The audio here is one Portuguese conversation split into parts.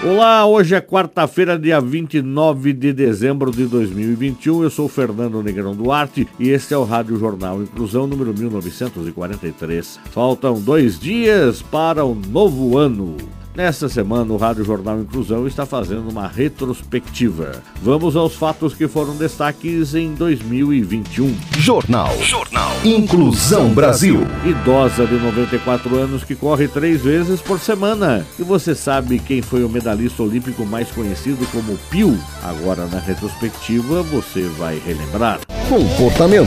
Olá, hoje é quarta-feira, dia 29 de dezembro de 2021. Eu sou Fernando Negrão Duarte e este é o Rádio Jornal Inclusão número 1943. Faltam dois dias para o novo ano. Nesta semana, o Rádio Jornal Inclusão está fazendo uma retrospectiva. Vamos aos fatos que foram destaques em 2021. Jornal. Jornal. Inclusão Brasil. Idosa de 94 anos que corre três vezes por semana. E você sabe quem foi o medalhista olímpico mais conhecido como Pio? Agora, na retrospectiva, você vai relembrar. Comportamento.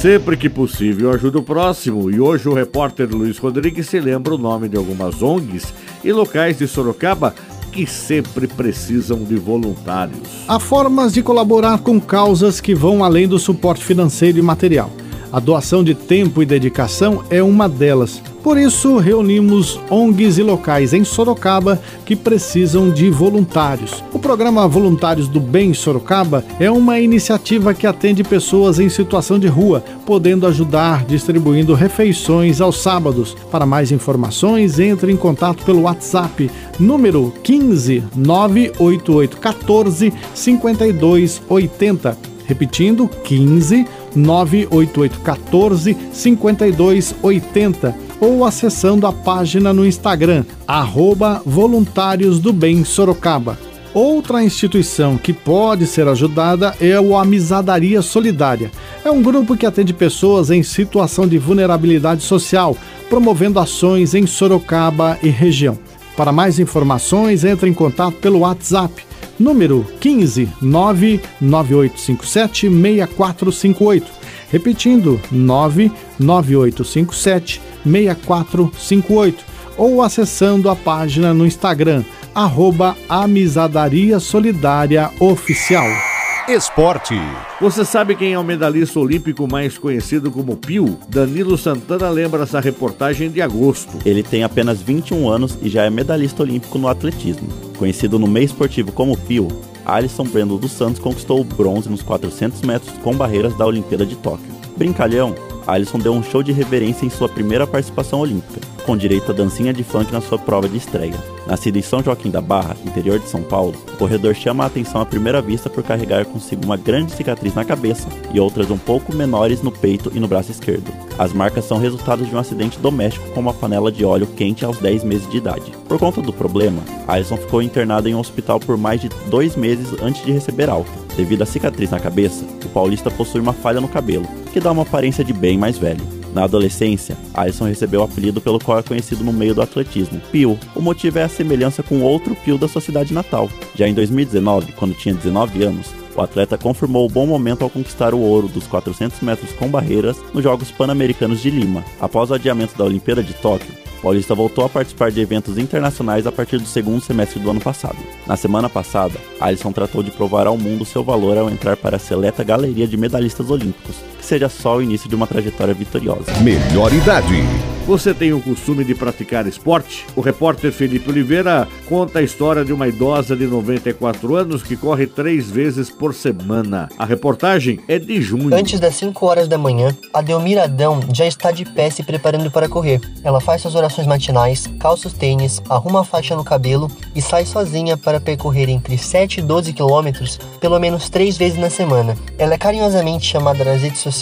Sempre que possível, ajuda o próximo. E hoje o repórter Luiz Rodrigues se lembra o nome de algumas ONGs e locais de Sorocaba que sempre precisam de voluntários. Há formas de colaborar com causas que vão além do suporte financeiro e material. A doação de tempo e dedicação é uma delas. Por isso, reunimos ONGs e locais em Sorocaba que precisam de voluntários. O programa Voluntários do Bem Sorocaba é uma iniciativa que atende pessoas em situação de rua, podendo ajudar distribuindo refeições aos sábados. Para mais informações, entre em contato pelo WhatsApp número 15 988 14 5280. Repetindo, 15 988 14 5280 ou acessando a página no Instagram, arroba Voluntários do Bem Sorocaba. Outra instituição que pode ser ajudada é o Amizadaria Solidária. É um grupo que atende pessoas em situação de vulnerabilidade social, promovendo ações em Sorocaba e região. Para mais informações, entre em contato pelo WhatsApp número 15 99857 6458. Repetindo, 99857 6458 ou acessando a página no Instagram, arroba Amizadaria Solidária Oficial. Esporte. Você sabe quem é o medalhista olímpico mais conhecido como Pio? Danilo Santana lembra essa reportagem de agosto. Ele tem apenas 21 anos e já é medalhista olímpico no atletismo. Conhecido no meio esportivo como Pio, Alisson Brendo dos Santos conquistou o bronze nos 400 metros com barreiras da Olimpíada de Tóquio. Brincalhão, Alisson deu um show de reverência em sua primeira participação olímpica, com direito a dancinha de funk na sua prova de estreia. Nascido em São Joaquim da Barra, interior de São Paulo, o corredor chama a atenção à primeira vista por carregar consigo uma grande cicatriz na cabeça e outras um pouco menores no peito e no braço esquerdo. As marcas são resultado de um acidente doméstico com uma panela de óleo quente aos 10 meses de idade. Por conta do problema, Alisson ficou internado em um hospital por mais de dois meses antes de receber alta. Devido à cicatriz na cabeça, o paulista possui uma falha no cabelo, que dá uma aparência de bem mais velho. Na adolescência, Alisson recebeu o apelido pelo qual é conhecido no meio do atletismo, Pio. O motivo é a semelhança com outro Pio da sua cidade natal. Já em 2019, quando tinha 19 anos, o atleta confirmou o bom momento ao conquistar o ouro dos 400 metros com barreiras nos Jogos Pan-Americanos de Lima. Após o adiamento da Olimpíada de Tóquio, Paulista voltou a participar de eventos internacionais a partir do segundo semestre do ano passado. Na semana passada, Alisson tratou de provar ao mundo seu valor ao entrar para a seleta galeria de medalhistas olímpicos, seja só o início de uma trajetória vitoriosa. Melhor idade. Você tem o costume de praticar esporte? O repórter Felipe Oliveira conta a história de uma idosa de 94 anos que corre três vezes por semana. A reportagem é de junho. Antes das 5 horas da manhã, a Delmira Adão já está de pé se preparando para correr. Ela faz suas orações matinais, calça os tênis, arruma a faixa no cabelo e sai sozinha para percorrer entre 7 e 12 quilômetros pelo menos três vezes na semana. Ela é carinhosamente chamada nas redes sociais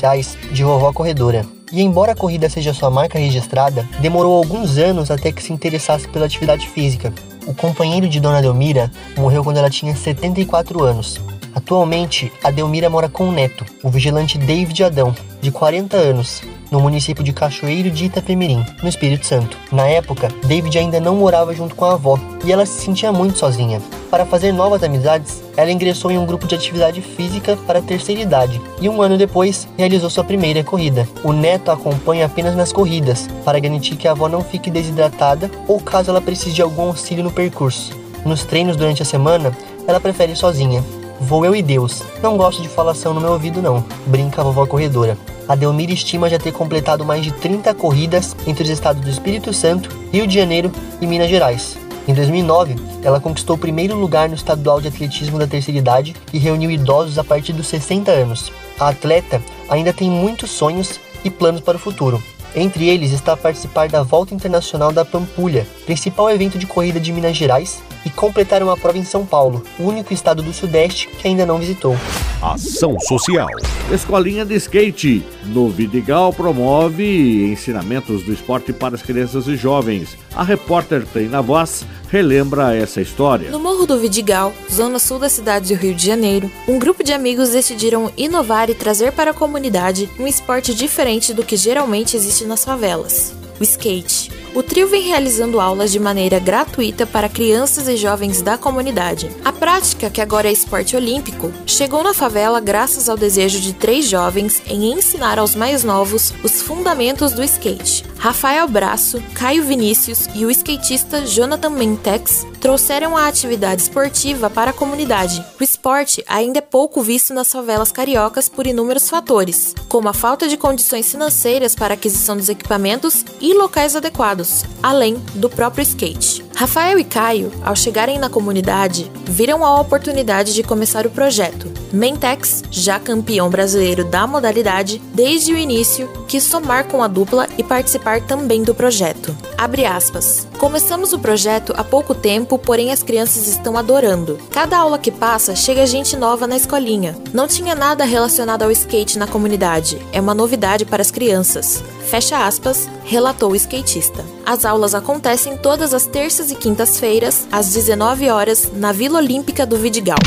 de vovó corredora. E embora a corrida seja sua marca registrada, demorou alguns anos até que se interessasse pela atividade física. O companheiro de Dona Delmira morreu quando ela tinha 74 anos. Atualmente, a Delmira mora com o neto, o vigilante David Adão, de 40 anos, no município de Cachoeiro de Itapemirim, no Espírito Santo. Na época, David ainda não morava junto com a avó e ela se sentia muito sozinha. Para fazer novas amizades, ela ingressou em um grupo de atividade física para a terceira idade e um ano depois realizou sua primeira corrida. O neto a acompanha apenas nas corridas, para garantir que a avó não fique desidratada ou caso ela precise de algum auxílio no percurso. Nos treinos durante a semana, ela prefere sozinha. Vou eu e Deus. Não gosto de falação no meu ouvido, não. Brinca a vovó corredora. A Delmira estima já ter completado mais de 30 corridas entre os estados do Espírito Santo, Rio de Janeiro e Minas Gerais. Em 2009, ela conquistou o primeiro lugar no estadual de atletismo da terceira idade e reuniu idosos a partir dos 60 anos. A atleta ainda tem muitos sonhos e planos para o futuro. Entre eles está participar da Volta Internacional da Pampulha, principal evento de corrida de Minas Gerais, e completar uma prova em São Paulo, o único estado do Sudeste que ainda não visitou. Ação Social. Escolinha de Skate. No Vidigal promove ensinamentos do esporte para as crianças e jovens. A repórter Treina Voz relembra essa história. No Morro do Vidigal, zona sul da cidade do Rio de Janeiro, um grupo de amigos decidiram inovar e trazer para a comunidade um esporte diferente do que geralmente existe nas favelas: o skate. O trio vem realizando aulas de maneira gratuita para crianças e jovens da comunidade. A prática, que agora é esporte olímpico, chegou na favela graças ao desejo de três jovens em ensinar aos mais novos os fundamentos do skate. Rafael Braço, Caio Vinícius e o skatista Jonathan Mentex trouxeram a atividade esportiva para a comunidade. O esporte ainda é pouco visto nas favelas cariocas por inúmeros fatores, como a falta de condições financeiras para aquisição dos equipamentos e locais adequados além do próprio skate. Rafael e Caio, ao chegarem na comunidade, viram a oportunidade de começar o projeto. Mentex, já campeão brasileiro da modalidade, desde o início quis somar com a dupla e participar também do projeto. Começamos o projeto há pouco tempo, porém as crianças estão adorando. Cada aula que passa, chega gente nova na escolinha. Não tinha nada relacionado ao skate na comunidade. É uma novidade para as crianças. Fecha aspas, relatou o skatista. As aulas acontecem todas as terças e quintas-feiras, às 19 horas, na Vila Olímpica do Vidigal.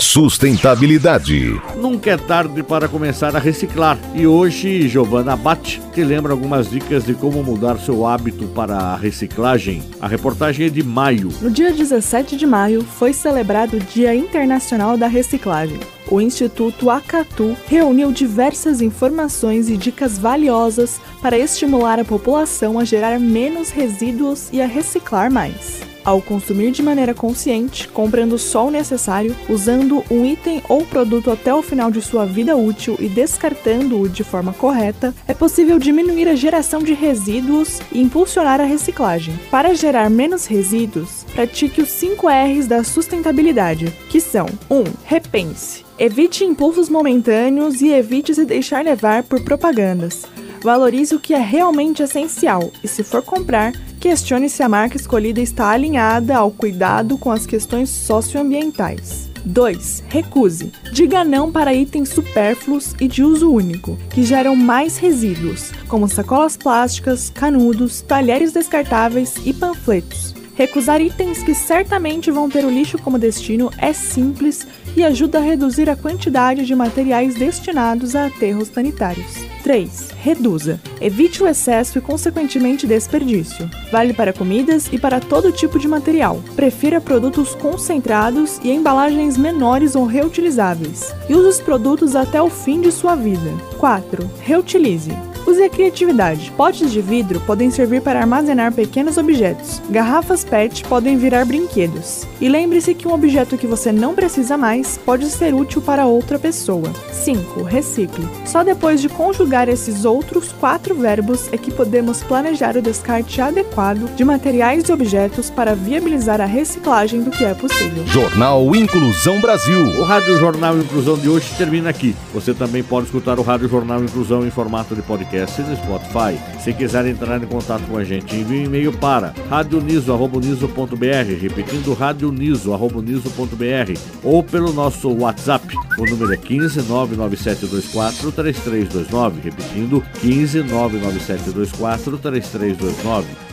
Sustentabilidade. Nunca é tarde para começar a reciclar. E hoje, Giovana Bate te lembra algumas dicas de como mudar seu hábito para a reciclagem. A reportagem é de maio. No dia 17 de maio, foi celebrado o Dia Internacional da Reciclagem o Instituto Acatu reuniu diversas informações e dicas valiosas para estimular a população a gerar menos resíduos e a reciclar mais. Ao consumir de maneira consciente, comprando só o necessário, usando um item ou produto até o final de sua vida útil e descartando-o de forma correta, é possível diminuir a geração de resíduos e impulsionar a reciclagem. Para gerar menos resíduos, pratique os 5 R's da sustentabilidade, que são 1. Um, repense. Evite impulsos momentâneos e evite se deixar levar por propagandas. Valorize o que é realmente essencial e, se for comprar, questione se a marca escolhida está alinhada ao cuidado com as questões socioambientais. 2. Recuse. Diga não para itens supérfluos e de uso único, que geram mais resíduos, como sacolas plásticas, canudos, talheres descartáveis e panfletos. Recusar itens que certamente vão ter o lixo como destino é simples e ajuda a reduzir a quantidade de materiais destinados a aterros sanitários. 3. Reduza. Evite o excesso e, consequentemente, desperdício. Vale para comidas e para todo tipo de material. Prefira produtos concentrados e embalagens menores ou reutilizáveis. E use os produtos até o fim de sua vida. 4. Reutilize. Use a criatividade. Potes de vidro podem servir para armazenar pequenos objetos. Garrafas PET podem virar brinquedos. E lembre-se que um objeto que você não precisa mais pode ser útil para outra pessoa. 5. Recicle. Só depois de conjugar esses outros quatro verbos é que podemos planejar o descarte adequado de materiais e objetos para viabilizar a reciclagem do que é possível. Jornal Inclusão Brasil. O Rádio Jornal Inclusão de hoje termina aqui. Você também pode escutar o Rádio Jornal Inclusão em formato de podcast podcast e no Spotify. Se quiser entrar em contato com a gente, envie um e-mail para radioniso.br, repetindo radioniso.br ou pelo nosso WhatsApp. O número é 15 99724 3329, repetindo 15 99724 3329.